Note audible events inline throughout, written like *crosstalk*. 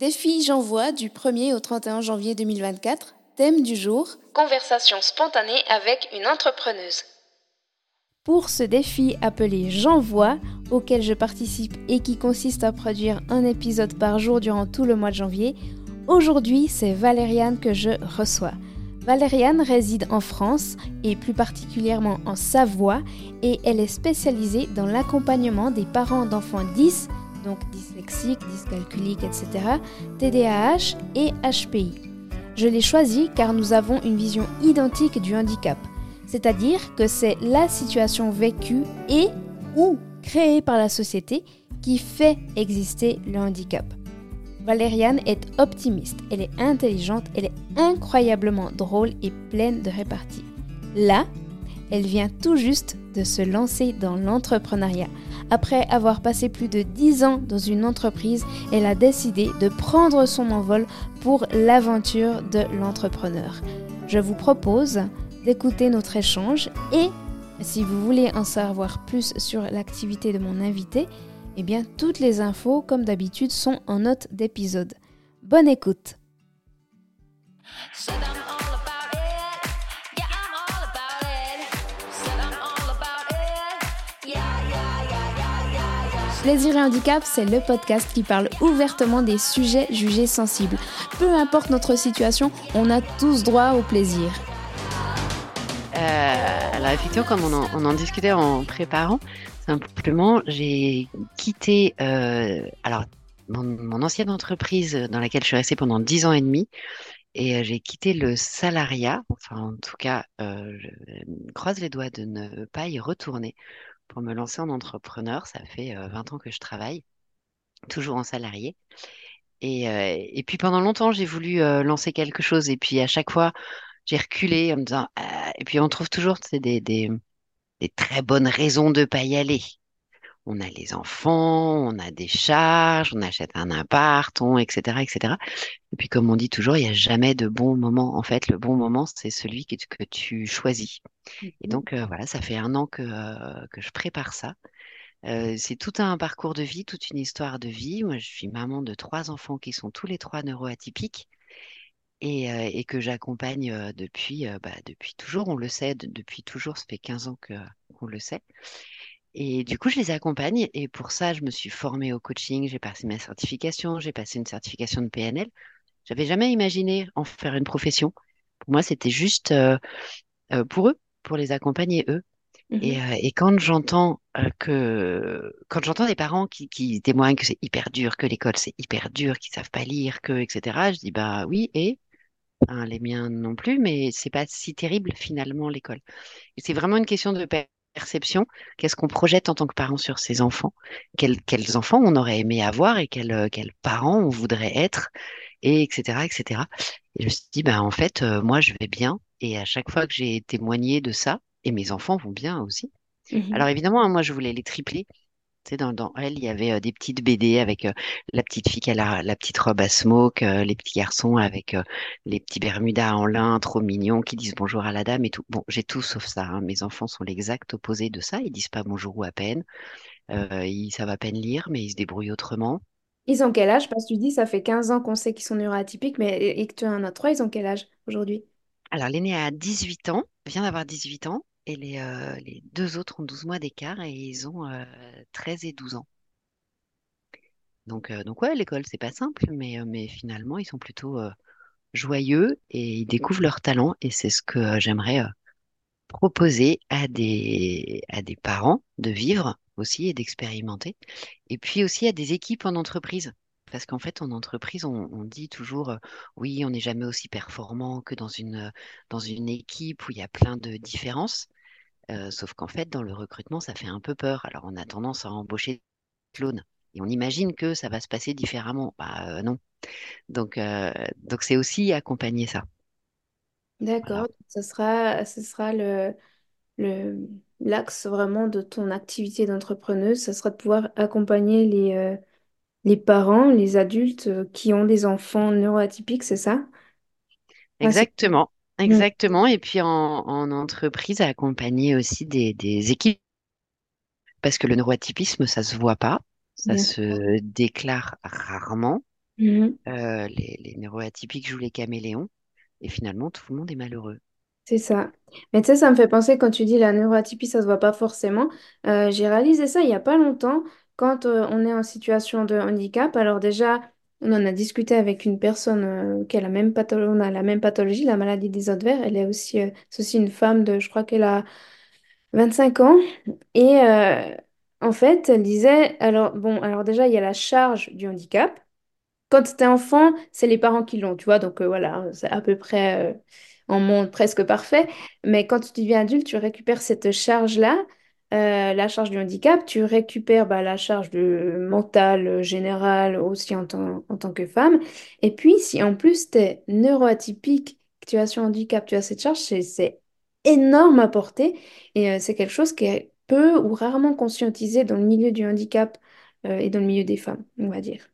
Défi J'envoie du 1er au 31 janvier 2024. Thème du jour Conversation spontanée avec une entrepreneuse. Pour ce défi appelé J'envoie, auquel je participe et qui consiste à produire un épisode par jour durant tout le mois de janvier, aujourd'hui c'est Valériane que je reçois. Valériane réside en France et plus particulièrement en Savoie et elle est spécialisée dans l'accompagnement des parents d'enfants 10, donc dyslexiques, dyscalculiques, etc., TDAH et HPI. Je l'ai choisie car nous avons une vision identique du handicap, c'est-à-dire que c'est la situation vécue et ou créée par la société qui fait exister le handicap. Valériane est optimiste, elle est intelligente, elle est incroyablement drôle et pleine de répartie. Là, elle vient tout juste de se lancer dans l'entrepreneuriat. Après avoir passé plus de 10 ans dans une entreprise, elle a décidé de prendre son envol pour l'aventure de l'entrepreneur. Je vous propose d'écouter notre échange et si vous voulez en savoir plus sur l'activité de mon invité, eh bien, toutes les infos, comme d'habitude, sont en note d'épisode. Bonne écoute Plaisir et handicap, c'est le podcast qui parle ouvertement des sujets jugés sensibles. Peu importe notre situation, on a tous droit au plaisir. Euh, alors effectivement, comme on en, discutait en préparant, Simplement, j'ai quitté euh, alors mon, ancienne entreprise dans laquelle je suis restée pendant dix ans et demi et euh, j'ai quitté le salariat. Enfin, en tout cas, je croise les doigts de ne pas y retourner pour me lancer en entrepreneur. Ça fait 20 ans que je travaille, toujours en salarié. Et, et puis pendant longtemps, j'ai voulu lancer quelque chose et puis à chaque fois, j'ai reculé en me disant. et puis on trouve toujours des, des des très bonnes raisons de pas y aller. On a les enfants, on a des charges, on achète un appart, on, etc., etc. Et puis, comme on dit toujours, il n'y a jamais de bon moment. En fait, le bon moment, c'est celui que, que tu choisis. Et mhm. donc, euh, voilà, ça fait un an que, euh, que je prépare ça. Euh, c'est tout un parcours de vie, toute une histoire de vie. Moi, je suis maman de trois enfants qui sont tous les trois neuroatypiques et, euh, et que j'accompagne euh, depuis, euh, bah, depuis toujours. On le sait, depuis toujours, ça fait 15 ans que, qu'on le sait. Et du coup, je les accompagne et pour ça, je me suis formée au coaching, j'ai passé ma certification, j'ai passé une certification de PNL. J'avais jamais imaginé en faire une profession. Pour moi, c'était juste euh, pour eux, pour les accompagner eux. Et, mmh et, quand j'entends que quand j'entends des parents qui, qui témoignent que c'est hyper dur, que l'école c'est hyper dur, qu'ils savent pas lire, que etc. Je dis bah oui et Hein, les miens non plus, mais c'est pas si terrible finalement l'école. Et c'est vraiment une question de perception. Qu'est-ce qu'on projette en tant que parent sur ses enfants? Quels, quels, enfants on aurait aimé avoir et quels, quels parents on voudrait être, et etc., etc. Et je me suis dit, ben, en fait, euh, moi, je vais bien. Et à chaque fois que j'ai témoigné de ça, et mes enfants vont bien aussi. Mmh Alors évidemment, hein, moi, je voulais les tripler dans, dans, elle, il y avait euh, des petites BD avec euh, la petite fille qui a la, la petite robe à smoke, euh, les petits garçons avec les petits bermudas en lin trop mignons qui disent bonjour à la dame et tout. Bon, j'ai tout sauf ça. Hein. Mes enfants sont l'exact opposé de ça. Ils disent pas bonjour ou à peine. ils savent à peine lire, mais ils se débrouillent autrement. Ils ont quel âge? Parce que tu dis, ça fait 15 ans qu'on sait qu'ils sont neuroatypiques, mais et que tu en as trois, ils ont quel âge aujourd'hui? Alors, l'aîné a 18 ans, vient d'avoir 18 ans, et les, euh, les, deux autres ont 12 mois d'écart et ils ont 13 euh, et 12 ans. Donc, euh, donc ouais, l'école, c'est pas simple, mais, mais finalement, ils sont plutôt joyeux et ils découvrent leur talent. Et c'est ce que j'aimerais proposer à des, à des parents de vivre aussi et d'expérimenter. Et puis aussi à des équipes en entreprise. Parce qu'en fait, en entreprise, on, dit toujours, oui, on n'est jamais aussi performant que dans une, dans une équipe où il y a plein de différences. sauf qu'en fait, dans le recrutement, ça fait un peu peur. Alors, on a tendance à embaucher des clones. Et on imagine que ça va se passer différemment. Bah non. Donc, donc c'est aussi accompagner ça. D'accord. Ce sera, ce sera le, le, l'axe vraiment de ton activité d'entrepreneuse. Ce sera de pouvoir accompagner les, les parents, les adultes euh, qui ont des enfants neuroatypiques, c'est ça? Exactement, exactement. Et puis en, en entreprise, accompagner aussi des, des équipes, parce que le neuroatypisme, ça se voit pas, ça se déclare rarement. Mhm. les, les neuroatypiques jouent les caméléons, et finalement, tout le monde est malheureux. C'est ça. Mais tu sais, ça me fait penser quand tu dis la neuroatypie, ça se voit pas forcément. Euh, j'ai réalisé ça il y a pas longtemps quand euh, on est en situation de handicap. Alors déjà, on en a discuté avec une personne euh, qui a la même pathologie, la maladie des os verts. Elle est aussi, euh, aussi une femme de, je crois qu'elle a 25 ans. Et euh, en fait, elle disait, alors bon, alors déjà, il y a la charge du handicap. Quand tu es enfant, c'est les parents qui l'ont, tu vois, donc voilà, c'est à peu près en monde presque parfait. Mais quand tu deviens adulte, tu récupères cette charge-là, euh, la charge du handicap, tu récupères bah, la charge de mentale euh, générale aussi en tant, en tant que femme. Et puis, si en plus tu es neuroatypique, que tu as ce handicap, tu as cette charge, c'est énorme à porter. Et euh, c'est quelque chose qui est peu ou rarement conscientisé dans le milieu du handicap euh, et dans le milieu des femmes, on va dire.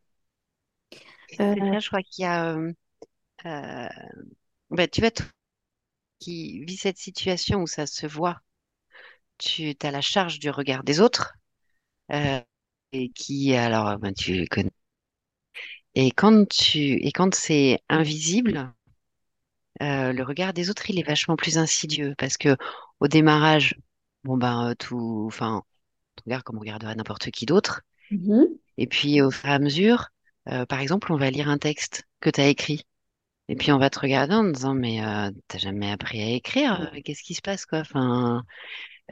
Je crois qu'il y a... bah, tu vois, qui vis cette situation où ça se voit, tu as la charge du regard des autres, euh, et qui, alors, ben, tu connais. Et quand tu, et quand c'est invisible, euh, le regard des autres, il est vachement plus insidieux parce que au démarrage, bon ben, euh, tout, enfin, on regarde comme on regarderait n'importe qui d'autre. Mhm. Et puis, au fur et à mesure, euh, par exemple, on va lire un texte que tu as écrit. Et puis, on va te regarder en disant, mais euh, t'as jamais appris à écrire, qu'est-ce qui se passe, quoi? Enfin,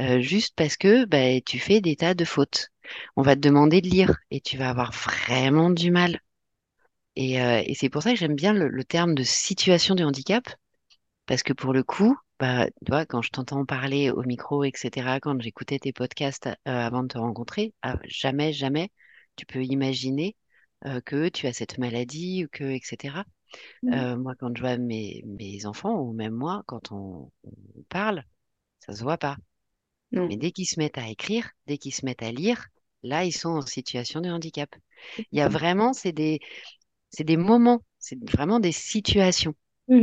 euh, juste parce que bah, tu fais des tas de fautes. On va te demander de lire et tu vas avoir vraiment du mal. Et, euh, et c'est pour ça que j'aime bien le, le terme de situation de handicap, parce que pour le coup, bah, tu vois, quand je t'entends parler au micro, etc., quand j'écoutais tes podcasts euh, avant de te rencontrer, ah, jamais, jamais tu peux imaginer que tu as cette maladie ou que, etc. Euh, moi, quand je vois mes, mes enfants, ou même moi, quand on, on parle, ça se voit pas. Non. Mais dès qu'ils se mettent à écrire, dès qu'ils se mettent à lire, là, ils sont en situation de handicap. Il y a vraiment, c'est des, c'est des moments, c'est vraiment des situations.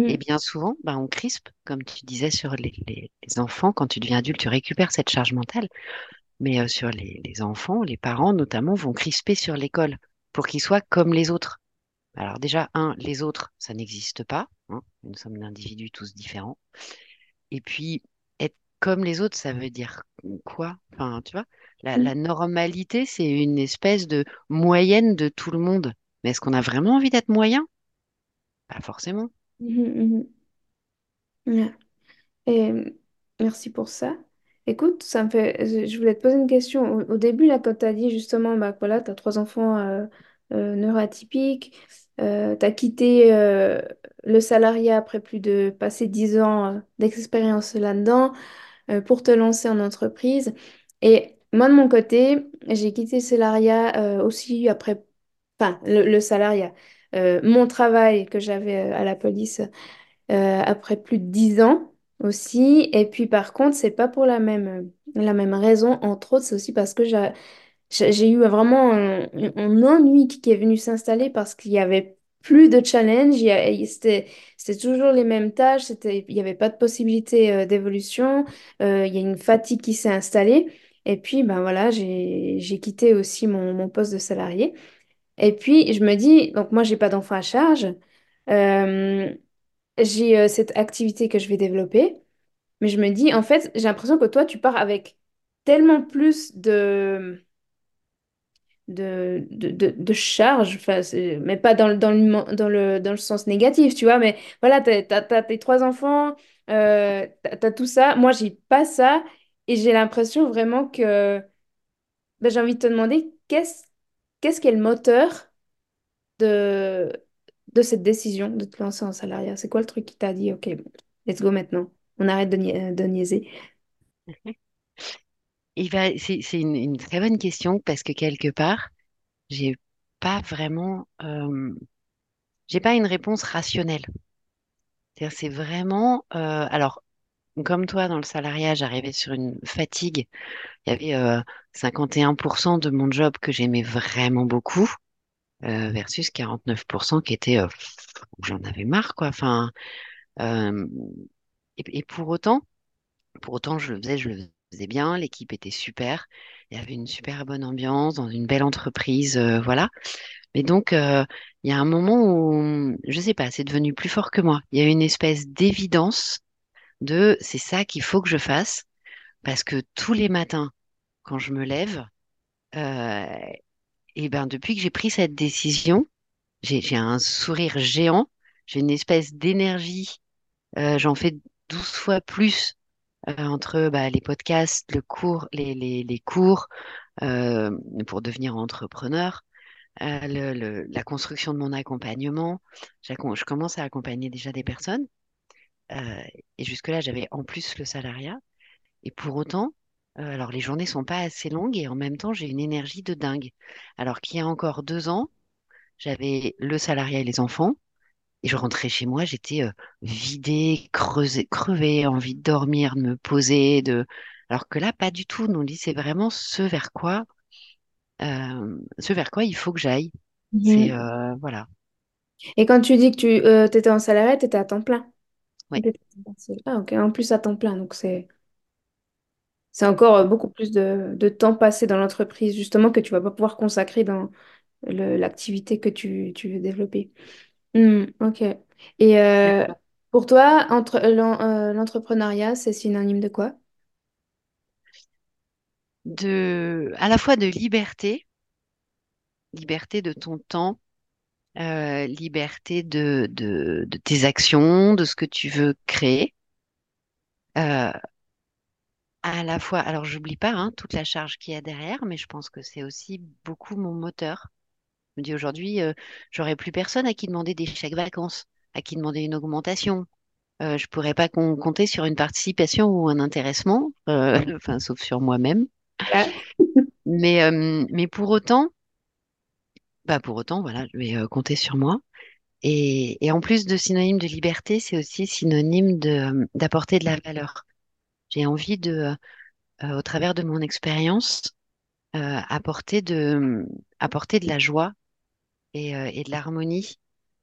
Et Mhm. bien souvent, bah, on crispe, comme tu disais sur les, les- les enfants, quand tu deviens adulte, tu récupères cette charge mentale. Mais euh, sur les, les enfants, les parents notamment vont crisper sur l'école pour qu'ils soient comme les autres. Alors déjà, un, les autres, ça n'existe pas. hein. Nous sommes d'individus tous différents. Et puis, comme les autres, ça veut dire quoi? Enfin, tu vois, la, la normalité, c'est une espèce de moyenne de tout le monde. Mais est-ce qu'on a vraiment envie d'être moyen? Pas forcément. Ouais. Et euh, merci pour ça. Écoute, ça me fait. Je voulais te poser une question. Au, au début, là, quand tu as dit justement, bah, voilà, tu as trois enfants euh, euh, neuroatypiques, tu as quitté euh, le salariat après plus de passer dix ans euh, d'expérience là-dedans euh, pour te lancer en entreprise. Et moi, de mon côté, j'ai quitté le salariat euh, aussi après, enfin, le, salariat, euh, mon travail que j'avais euh, à la police euh, après plus de dix ans aussi. Et puis, par contre, c'est pas pour la même, la même raison. Entre autres, c'est aussi parce que j'ai eu vraiment un, ennui qui est venu s'installer parce qu'il y avait plus de challenge, c'était toujours les mêmes tâches, il n'y avait pas de possibilité euh, d'évolution, euh, il y a une fatigue qui s'est installée. Et puis, ben voilà, j'ai quitté aussi mon, mon poste de salarié. Et puis, je me dis, donc moi, j'ai pas d'enfant à charge, euh, j'ai cette activité que je vais développer, mais je me dis, en fait, j'ai l'impression que toi, tu pars avec tellement plus de de, de, de, de charge, mais pas dans, dans, le, dans, le, dans le sens négatif, tu vois, mais voilà, t'as, t'as, t'as tes trois enfants, euh, t'as, t'as tout ça, moi j'ai pas ça, et j'ai l'impression vraiment que ben, j'ai envie de te demander qu'est-ce qu'est-ce le moteur de, de cette décision de te lancer en salariat? C'est quoi le truc qui t'a dit, ok, let's go maintenant, on arrête de, nia- de niaiser? *laughs* C'est, une, une très bonne question parce que quelque part, j'ai pas vraiment, euh, j'ai pas une réponse rationnelle. C'est vraiment, euh, alors, comme toi, dans le salariat, j'arrivais sur une fatigue. Il y avait euh, 51% de mon job que j'aimais vraiment beaucoup, euh, versus 49% qui était, euh, j'en avais marre, quoi. Enfin, euh, et, pour autant, pour autant, je le faisais, je le faisais bien. L'équipe était super. Il y avait une super bonne ambiance dans une belle entreprise, euh, voilà. Mais donc, euh, il y a un moment où, je sais pas, c'est devenu plus fort que moi. Il y a une espèce d'évidence de c'est ça qu'il faut que je fasse parce que tous les matins, quand je me lève, euh, et ben depuis que j'ai pris cette décision, j'ai un sourire géant, j'ai une espèce d'énergie. euh, j'en fais 12 fois plus entre bah, les podcasts, le cours, les, les, cours euh, pour devenir entrepreneur, euh, la construction de mon accompagnement. Je commence à accompagner déjà des personnes. euh, et jusque-là, j'avais en plus le salariat. Et pour autant, euh, alors les journées sont pas assez longues et en même temps, j'ai une énergie de dingue. Alors qu'il y a encore deux ans, j'avais le salariat et les enfants. Et je rentrais chez moi, j'étais euh, vidée, creusée, crevée, envie de dormir, de me poser, de... Alors que là, pas du tout. Non, dit, c'est vraiment ce vers quoi, euh, ce vers quoi il faut que j'aille. C'est Mhm. euh, voilà. Et quand tu dis que tu étais en salarié, tu étais à temps plein? Ou Ouais, t'étais à temps partiel Ah, ok. En plus, à temps plein. Donc, c'est c'est encore beaucoup plus de, de temps passé dans l'entreprise, justement, que tu vas pas pouvoir consacrer dans l'activité que tu, tu veux développer. Hmm, ok. Et euh, pour toi, entre l'en- euh, l'entrepreneuriat, c'est synonyme de quoi? De, à la fois de liberté, liberté de ton temps, euh, liberté de, de, de tes actions, de ce que tu veux créer. Euh, à la fois, alors j'oublie pas hein, toute la charge qu'il y a derrière, mais je pense que c'est aussi beaucoup mon moteur. Me dis aujourd'hui, euh, j'aurais plus personne à qui demander des chèques vacances, à qui demander une augmentation. Euh, je pourrais pas com- compter sur une participation ou un intéressement, euh, *laughs* enfin sauf sur moi-même. Mais euh, mais pour autant, bah pour autant, voilà, je vais euh, compter sur moi. Et, et en plus de synonyme de liberté, c'est aussi synonyme de d'apporter de la valeur. J'ai envie de, euh, au travers de mon expérience, euh, apporter de apporter de la joie et, euh, et de l'harmonie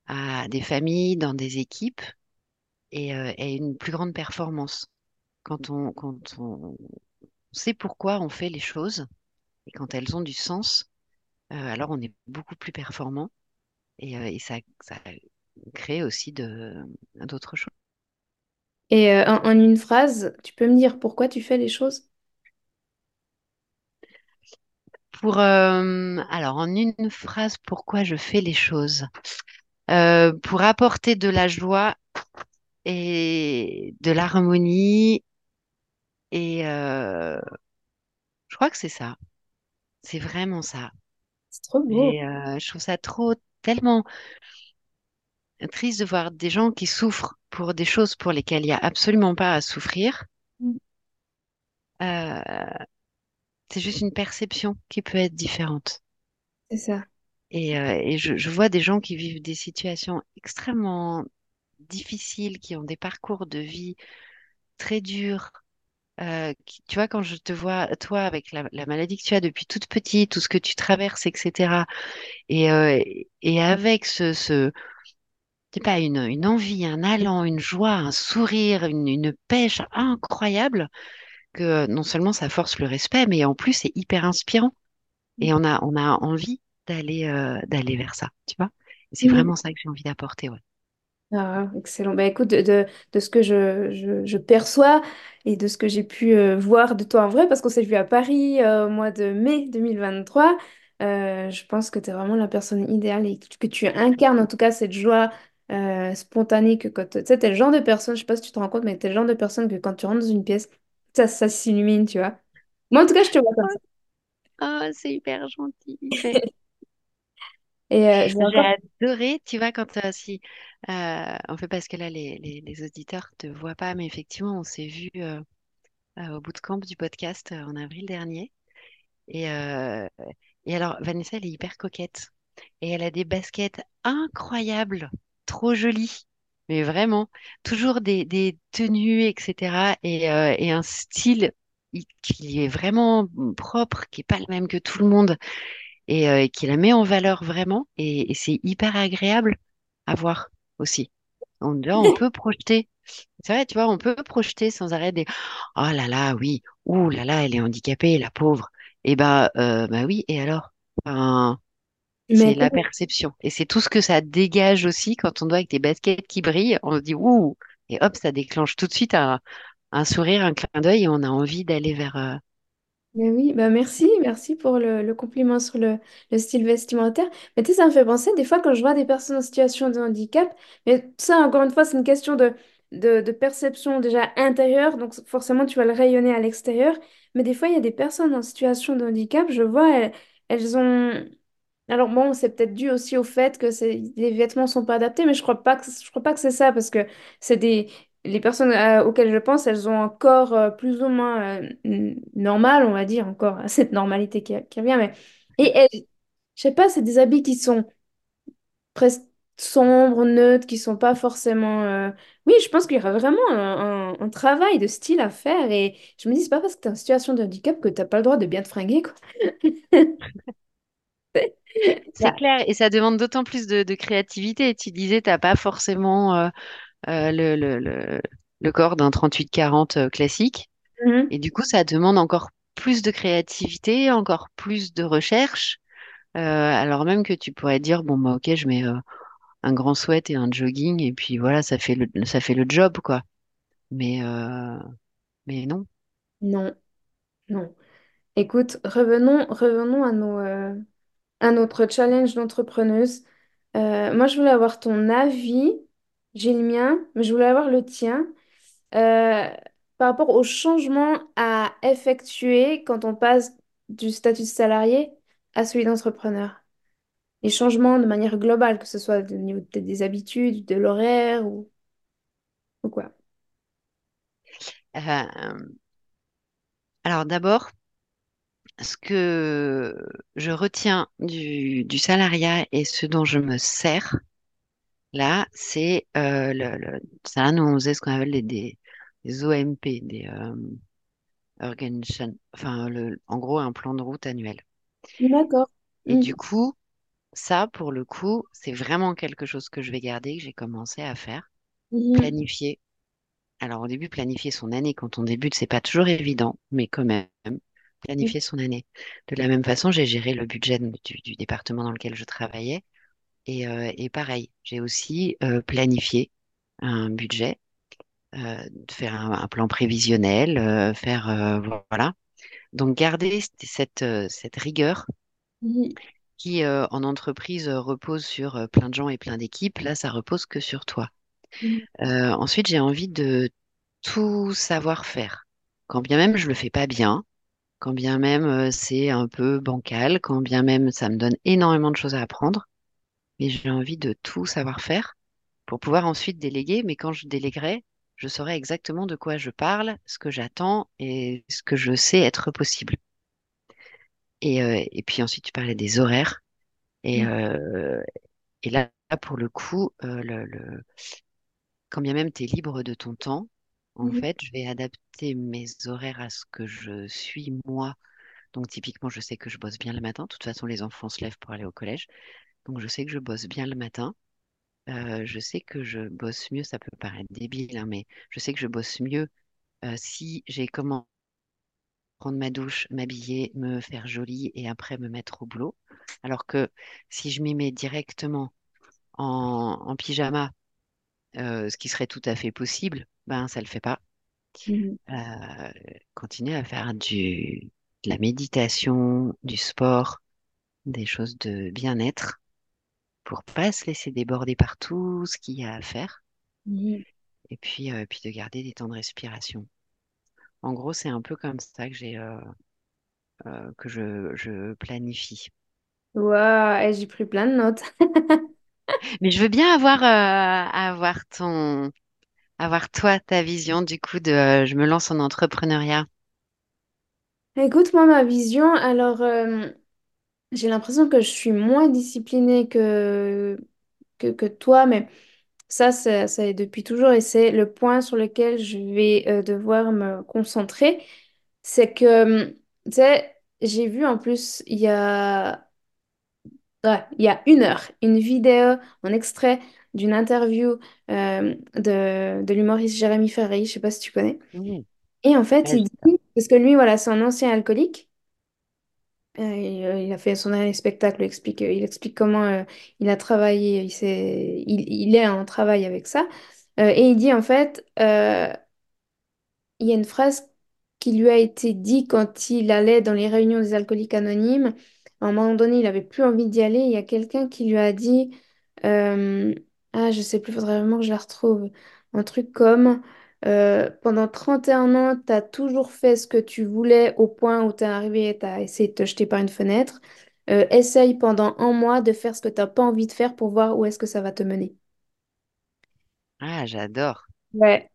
à des familles, dans des équipes et, euh, et une plus grande performance. Quand on, quand on sait pourquoi on fait les choses et quand elles ont du sens, euh, alors on est beaucoup plus performant et, euh, et ça, ça crée aussi d'autres choses. Et euh, en, en une phrase, tu peux me dire pourquoi tu fais les choses? Pour, euh, alors, en une phrase, pourquoi je fais les choses? Euh, pour apporter de la joie et de l'harmonie et euh, je crois que c'est ça. C'est vraiment ça. C'est trop beau. Et euh, je trouve ça trop tellement triste de voir des gens qui souffrent pour des choses pour lesquelles il n'y a absolument pas à souffrir. Mm. Euh, c'est juste une perception qui peut être différente. C'est ça. Et, euh, et je, je vois des gens qui vivent des situations extrêmement difficiles, qui ont des parcours de vie très durs. Euh, qui- tu vois, quand je te vois, toi, avec la, la maladie que tu as depuis toute petite, tout ce que tu traverses, etc. Et, euh, et avec ce, ce, c'est pas une, une envie, un allant, une joie, un sourire, une, une pêche incroyable, que non seulement ça force le respect, mais en plus c'est hyper inspirant. Et on a, on a envie d'aller euh, d'aller vers ça, tu vois? C'est Mm. vraiment ça que j'ai envie d'apporter, ouais. Ah, excellent. Bah, écoute, de, de, de ce que je, je, je perçois et de ce que j'ai pu euh, voir de toi en vrai, parce qu'on s'est vu à Paris euh, au mois de mai 2023, euh, je pense que tu es vraiment la personne idéale et que tu incarnes en tout cas cette joie spontanée que quand tu sais, t'es le genre de personne, je sais pas si tu te rends compte, mais tu es le genre de personne que quand tu rentres dans une pièce, ça, ça s'illumine, tu vois. Moi, en tout cas, je te vois comme ça. Ah, c'est hyper gentil. *laughs* Et euh, j'ai j'ai encore... adoré, tu vois, quand euh, si, euh, en fait, parce que là, les, les, les auditeurs te voient pas, mais effectivement, on s'est vu euh, euh, au bootcamp du podcast euh, en avril dernier. Et, euh, et alors, Vanessa, elle est hyper coquette. Et elle a des baskets incroyables, trop jolies. Mais vraiment, toujours des, des tenues, etc. Et, euh, et un style qui est vraiment propre, qui est pas le même que tout le monde et, euh, et qui la met en valeur vraiment. Et, et c'est hyper agréable à voir aussi. On, là, on peut projeter. C'est vrai, tu vois, on peut projeter sans arrêt des Oh là là, oui, ouh là là, elle est handicapée, la pauvre. Et bah, euh, bah oui, et alors? C'est la perception. Et c'est tout ce que ça dégage aussi quand on doit avec des baskets qui brillent. On se dit, ouh, et hop, ça déclenche tout de suite un, un sourire, un clin d'œil et on a envie d'aller vers. euh, Mais oui, bah merci, merci pour le, le compliment sur le, le style vestimentaire. Mais tu sais, ça me fait penser des fois quand je vois des personnes en situation de handicap, mais ça, encore une fois, c'est une question de, de, de perception déjà intérieure, donc forcément tu vas le rayonner à l'extérieur. Mais des fois, il y a des personnes en situation de handicap, je vois, elles, elles ont... Alors bon, c'est peut-être dû aussi au fait que les vêtements sont pas adaptés, mais je crois pas que, je crois pas que c'est ça, parce que c'est des, les personnes euh, auxquelles je pense, elles ont un corps euh, plus ou moins euh, normal, on va dire, encore *laughs* cette normalité qui, revient. Mais... Et elles, je sais pas, c'est des habits qui sont presque sombres, neutres, qui sont pas forcément... Oui, je pense qu'il y aura vraiment un, un- travail de style à faire. Et je me dis, c'est pas parce que tu es en situation de handicap que tu n'as pas le droit de bien te fringuer, quoi. *laughs* *laughs* C'est Bah, clair. Et ça demande d'autant plus de, de créativité. Tu disais, t'as pas forcément euh, euh, le, le, le, le corps d'un 38-40 euh, classique. mhm. Et du coup, ça demande encore plus de créativité, encore plus de recherche. Euh, alors même que tu pourrais dire, bon, bah, ok, je mets un grand sweat et un jogging, et puis voilà, ça fait le, ça fait le job, quoi. Mais, mais non. Non, non. Écoute, revenons, revenons à nos, à notre challenge d'entrepreneuse. Euh, moi, je voulais avoir ton avis. J'ai le mien, mais je voulais avoir le tien. Euh, par rapport aux changements à effectuer quand on passe du statut de salarié à celui d'entrepreneur. Les changements de manière globale, que ce soit au niveau des habitudes, de l'horaire ou, ou quoi. Euh, alors d'abord, ce que je retiens du, du salariat et ce dont je me sers, là, c'est euh, le, le- ça, nous, on faisait ce qu'on appelle des, des, des OMP, des euh, Organization- enfin, le, en gros, un plan de route annuel. D'accord. Et Mhm. du coup, ça, pour le coup, c'est vraiment quelque chose que je vais garder, que j'ai commencé à faire, Mhm. planifier. Alors, au début, planifier son année, quand on débute, c'est pas toujours évident, mais quand même, planifier son année. De la même façon, j'ai géré le budget du, du département dans lequel je travaillais. Et, euh, et pareil, j'ai aussi euh, planifié un budget, euh, faire un, un plan prévisionnel, euh, faire, euh, voilà. Donc, garder cette, cette, euh, rigueur qui, euh, en entreprise, repose sur plein de gens et plein d'équipes. Là, ça repose que sur toi. Ensuite, j'ai envie de tout savoir faire. Quand bien même je le fais pas bien, quand bien même euh, c'est un peu bancal, quand bien même ça me donne énormément de choses à apprendre, mais j'ai envie de tout savoir faire pour pouvoir ensuite déléguer. Mais quand je déléguerai, je saurai exactement de quoi je parle, ce que j'attends et ce que je sais être possible. Et, euh, et puis ensuite, tu parlais des horaires. Et, Mhm. euh, et là, pour le coup, euh, le, le- quand bien même tu es libre de ton temps, en fait, je vais adapter mes horaires à ce que je suis moi. Donc, typiquement, je sais que je bosse bien le matin. De toute façon, les enfants se lèvent pour aller au collège. Donc, je sais que je bosse bien le matin. Euh, je sais que je bosse mieux. Ça peut paraître débile, hein, mais je sais que je bosse mieux euh, si j'ai comment prendre ma douche, m'habiller, me faire jolie et après me mettre au boulot. Alors que si je m'y mets directement en, en pyjama, euh, ce qui serait tout à fait possible, ben ça le fait pas. Mhm. Euh, continuer à faire du, de la méditation, du sport, des choses de bien-être pour pas se laisser déborder par tout ce qu'il y a à faire Mhm. et puis, euh, puis de garder des temps de respiration. En gros, c'est un peu comme ça que j'ai euh, euh, que je, je planifie. Waouh, et j'ai pris plein de notes. *laughs* Mais je veux bien avoir avoir ton avoir toi ta vision du coup de euh, je me lance en entrepreneuriat? Écoute, moi, ma vision, alors, euh, j'ai l'impression que je suis moins disciplinée que, que, toi, mais ça, ça est depuis toujours et c'est le point sur lequel je vais euh, devoir me concentrer. C'est que, tu sais, j'ai vu en plus, il y a, il y a une heure, une vidéo, un extrait d'une interview euh, de, de l'humoriste Jérémy Ferry, je sais pas si tu connais. Mmh. Et en fait, il dit, parce que lui, voilà, c'est un ancien alcoolique. Euh, il, euh, il a fait son dernier spectacle, il explique, il explique comment euh, il a travaillé, il, s'est- il, il est en travail avec ça. Euh, et il dit en fait, il y a une phrase qui lui a été dit quand il allait dans les réunions des alcooliques anonymes. À un moment donné, il avait plus envie d'y aller. Il y a quelqu'un qui lui a dit, ah, je sais plus, faudrait vraiment que je la retrouve. Un truc comme, euh, pendant 31 ans, tu as toujours fait ce que tu voulais au point où tu es arrivé et tu as essayé de te jeter par une fenêtre. Euh, essaye pendant un mois de faire ce que tu n'as pas envie de faire pour voir où est-ce que ça va te mener. Ah, j'adore, Ouais.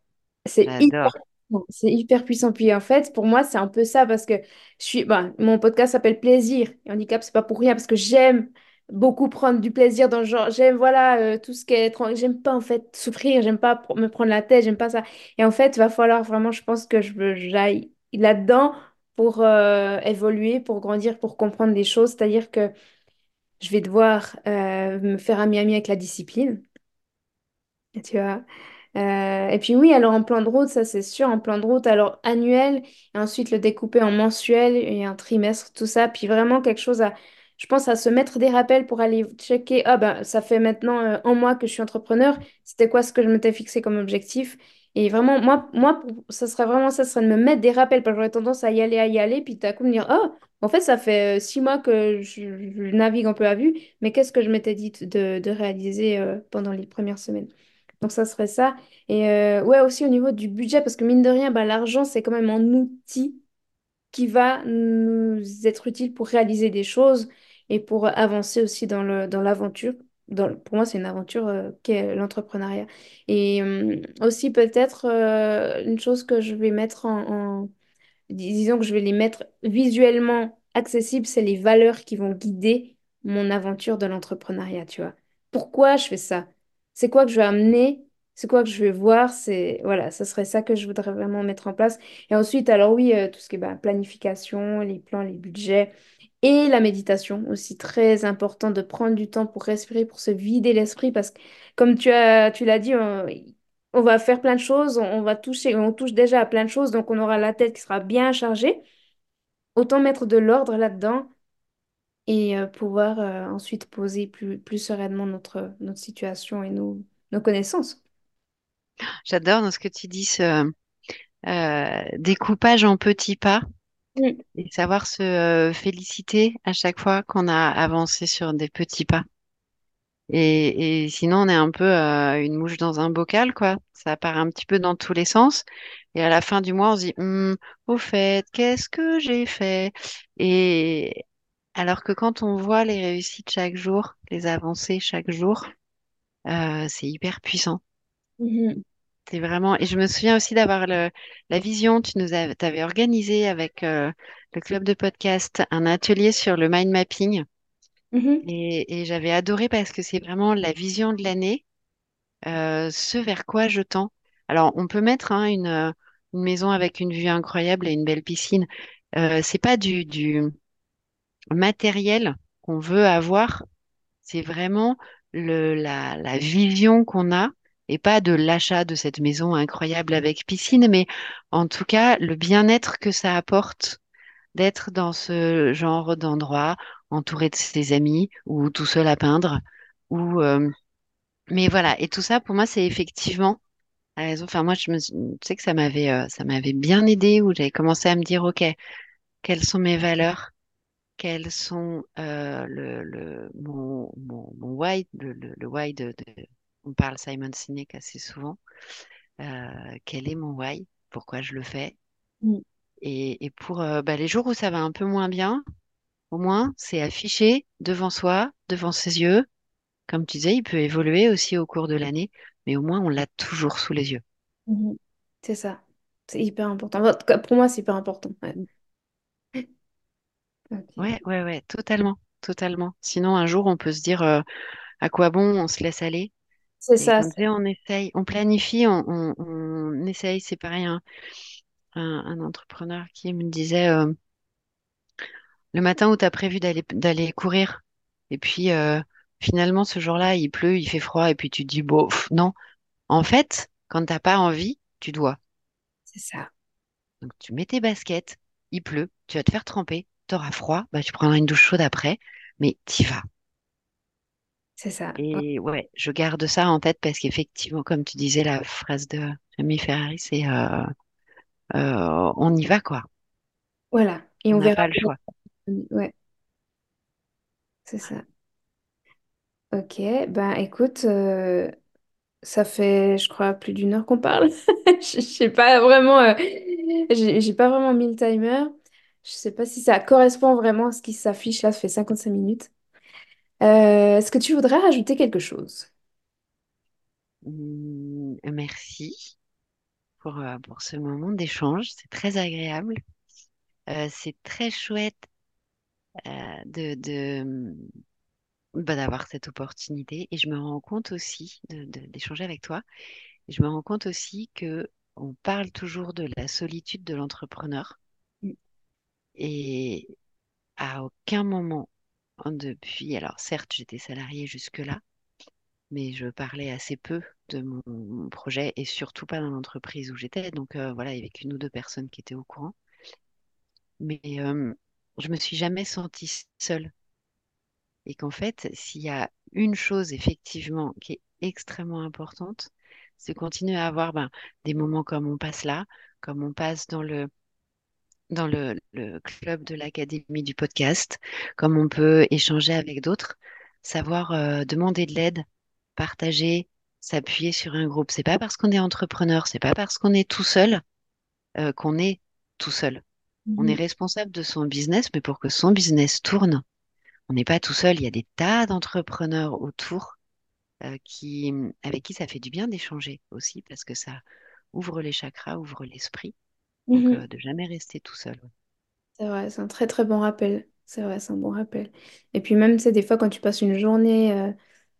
C'est hyper j'adore. puissant. C'est hyper puissant. Puis en fait, pour moi, c'est un peu ça parce que je suis, bah, mon podcast s'appelle Plaisir et handicap, c'est pas pour rien parce que j'aime beaucoup prendre du plaisir dans le genre. J'aime, voilà, euh, tout ce qui est. J'aime pas en fait souffrir, j'aime pas me prendre la tête, j'aime pas ça. Et en fait, va falloir vraiment, je pense que je j'aille là-dedans pour euh, évoluer, pour grandir, pour comprendre des choses. C'est-à-dire que je vais devoir euh, me faire ami-ami avec la discipline. Tu vois. Et puis oui, alors en plan de route, ça c'est sûr, en plan de route, alors annuel, et ensuite le découper en mensuel et un trimestre, tout ça, puis vraiment quelque chose à, je pense à se mettre des rappels pour aller checker, ah ben ça fait maintenant euh, un mois que je suis entrepreneur, c'était quoi ce que je m'étais fixé comme objectif? Et vraiment, moi, moi ça serait vraiment ça, serait de me mettre des rappels, parce que j'aurais tendance à y aller, à y aller, puis tout à coup me dire, oh, en fait ça fait euh, six mois que je, navigue un peu à vue, mais qu'est-ce que je m'étais dit de, de réaliser euh, pendant les premières semaines? Donc ça serait ça. Et ouais, aussi au niveau du budget, parce que mine de rien, bah, l'argent, c'est quand même un outil qui va nous être utile pour réaliser des choses et pour avancer aussi dans le, dans l'aventure. Pour moi, c'est une aventure euh, qu'est l'entrepreneuriat. Et euh, aussi peut-être euh, une chose que je vais mettre en, disons que je vais les mettre visuellement accessibles, c'est les valeurs qui vont guider mon aventure de l'entrepreneuriat, tu vois. Pourquoi je fais ça? C'est quoi que je vais amener? C'est quoi que je vais voir? C'est voilà, ce serait ça que je voudrais vraiment mettre en place. Et ensuite, alors oui, euh, tout ce qui est bah, planification, les plans, les budgets et la méditation aussi très important de prendre du temps pour respirer, pour se vider l'esprit parce que comme tu as, tu l'as dit, on, va faire plein de choses, on, on va toucher, on touche déjà à plein de choses, donc on aura la tête qui sera bien chargée. Autant mettre de l'ordre là-dedans et euh, pouvoir euh, ensuite poser plus, plus sereinement notre, notre situation et nos, nos connaissances. J'adore dans ce que tu dis, ce euh, découpage en petits pas Mm. et savoir se euh, féliciter à chaque fois qu'on a avancé sur des petits pas. Et, et sinon, on est un peu euh, une mouche dans un bocal, quoi. Ça part un petit peu dans tous les sens. Et à la fin du mois, on se dit, Hum, au fait, qu'est-ce que j'ai fait? Et alors que quand on voit les réussites chaque jour, les avancées chaque jour, euh, c'est hyper puissant. Mhm. C'est vraiment. Et je me souviens aussi d'avoir le, la vision. Tu nous avais, organisé avec euh, le club de podcast un atelier sur le mind mapping. Mhm. Et, et j'avais adoré parce que c'est vraiment la vision de l'année, euh, ce vers quoi je tends. Alors, on peut mettre hein, une, euh, une maison avec une vue incroyable et une belle piscine. Euh, c'est pas du, du matériel qu'on veut avoir, c'est vraiment le, la, la vision qu'on a et pas de l'achat de cette maison incroyable avec piscine, mais en tout cas, le bien-être que ça apporte d'être dans ce genre d'endroit, entouré de ses amis ou tout seul à peindre. Ou, euh, mais voilà, et tout ça, pour moi, c'est effectivement la raison. Enfin, moi, je me, sais que ça m'avait, euh, ça m'avait bien aidé, où j'avais commencé à me dire, OK, quelles sont mes valeurs? Quels sont euh, le, le, mon, mon, mon why, le, le, le why de, de- on parle Simon Sinek assez souvent. Euh, quel est mon why? Pourquoi je le fais? Mhm. Et, et pour euh, bah, les jours où ça va un peu moins bien, Au moins, c'est affiché devant soi, devant ses yeux. Comme tu disais, il peut évoluer aussi au cours de l'année, mais au moins, on l'a toujours sous les yeux. Mhm. C'est ça. C'est hyper important. Pour moi, c'est hyper important. Ouais. Ok. Ouais, ouais, ouais, totalement, totalement. Sinon, un jour, on peut se dire euh, à quoi bon, on se laisse aller? C'est ça. on essaye, on planifie, on, on, on essaye. C'est pareil, hein. Un, un entrepreneur qui me disait euh, le matin où tu as prévu d'aller d'aller courir, et puis euh, finalement, ce jour-là, il pleut, il fait froid, et puis tu te dis, bon, pff, non. En fait, quand t'as pas envie, tu dois. C'est ça. Donc tu mets tes baskets, il pleut, tu vas te faire tremper, t'auras froid, bah, tu prendras une douche chaude après, mais t'y vas. C'est ça. Et ouais, je garde ça en tête parce qu'effectivement, comme tu disais, la phrase de Jamie Ferrari, c'est euh, euh, on y va, quoi. Voilà. Et On on n'a verra. pas le choix. Ouais, c'est ça. Ok, ben écoute, euh, ça fait, je crois, plus d'une heure qu'on parle. *laughs* Je sais pas vraiment, j'ai pas vraiment mis le timer. Je sais pas si ça correspond vraiment à ce qui s'affiche là, ça fait 55 minutes. Euh, est-ce que tu voudrais rajouter quelque chose? Hum, merci pour, euh, pour ce moment d'échange. C'est très agréable. Euh, c'est très chouette de, de, bah, d'avoir cette opportunité. Et je me rends compte aussi de, de- d'échanger avec toi. Et je me rends compte aussi que on parle toujours de la solitude de l'entrepreneur. Et à aucun moment depuis, alors certes, j'étais salariée jusque-là, mais je parlais assez peu de mon, projet et surtout pas dans l'entreprise où j'étais. Donc euh, voilà, il y avait qu'une ou deux personnes qui étaient au courant. Mais euh, je me suis jamais sentie seule. Et qu'en fait, s'il y a une chose effectivement qui est extrêmement importante, c'est continuer à avoir ben, des moments comme on passe là, comme on passe dans le dans le, le club de l'Académie du podcast, comme on peut échanger avec d'autres, savoir euh, demander de l'aide, partager, s'appuyer sur un groupe. C'est pas parce qu'on est entrepreneur, c'est pas parce qu'on est tout seul euh, qu'on est tout seul. On est Mhm. responsable de son business, mais pour que son business tourne, on n'est pas tout seul. Il y a des tas d'entrepreneurs autour euh, qui, avec qui ça fait du bien d'échanger aussi, parce que ça ouvre les chakras, ouvre l'esprit. Donc, Mhm. euh, de jamais rester tout seul. C'est vrai, c'est un très très bon rappel. C'est vrai, c'est un bon rappel. Et puis même, tu sais, des fois, quand tu passes une journée euh,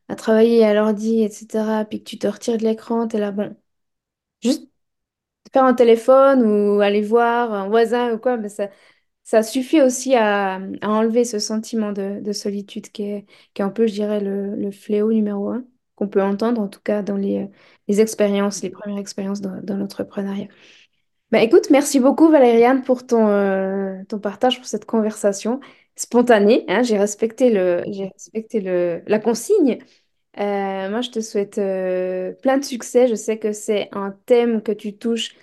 à travailler à l'ordi, etc., puis que tu te retires de l'écran, t'es là, bon, juste faire un téléphone ou aller voir un voisin ou quoi, mais ça, ça suffit aussi à, à enlever ce sentiment de, de solitude qui est, qui est un peu, je dirais, le, le fléau numéro un qu'on peut entendre, en tout cas dans les, les expériences, les premières expériences dans, dans l'entrepreneuriat. Bah, écoute, merci beaucoup Valériane pour ton, euh, ton partage, pour cette conversation spontanée. hein. j'ai respecté le, j'ai respecté le, la consigne. Euh, moi, je te souhaite euh, plein de succès. Je sais que c'est un thème que tu touches,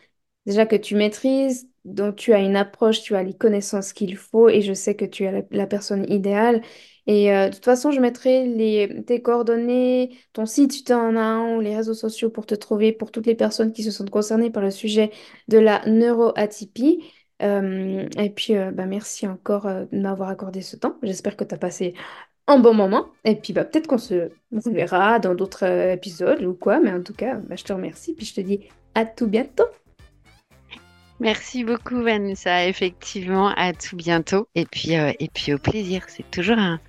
déjà que tu maîtrises, dont tu as une approche, tu as les connaissances qu'il faut et je sais que tu es la, la personne idéale. Et euh, de toute façon, je mettrai les, tes coordonnées, ton site si tu en as ou les réseaux sociaux pour te trouver, pour toutes les personnes qui se sont concernées par le sujet de la neuroatypie. Euh, et puis, euh, bah, merci encore euh, de m'avoir accordé ce temps. J'espère que tu as passé un bon moment. Et puis bah, peut-être qu'on se reverra dans d'autres euh, épisodes ou quoi. Mais en tout cas, bah, je te remercie. Puis je te dis à tout bientôt. Merci beaucoup, Vanessa. Effectivement, à tout bientôt. Et puis, et puis au plaisir. C'est toujours un,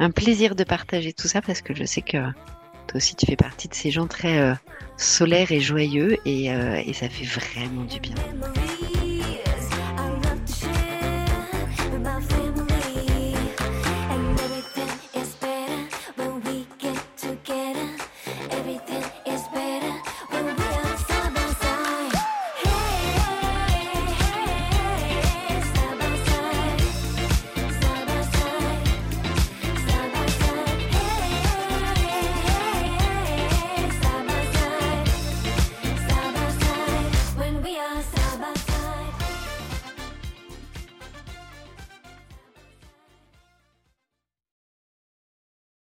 un plaisir de partager tout ça parce que je sais que toi aussi, tu fais partie de ces gens très euh, solaires et joyeux euh, et ça fait vraiment du bien.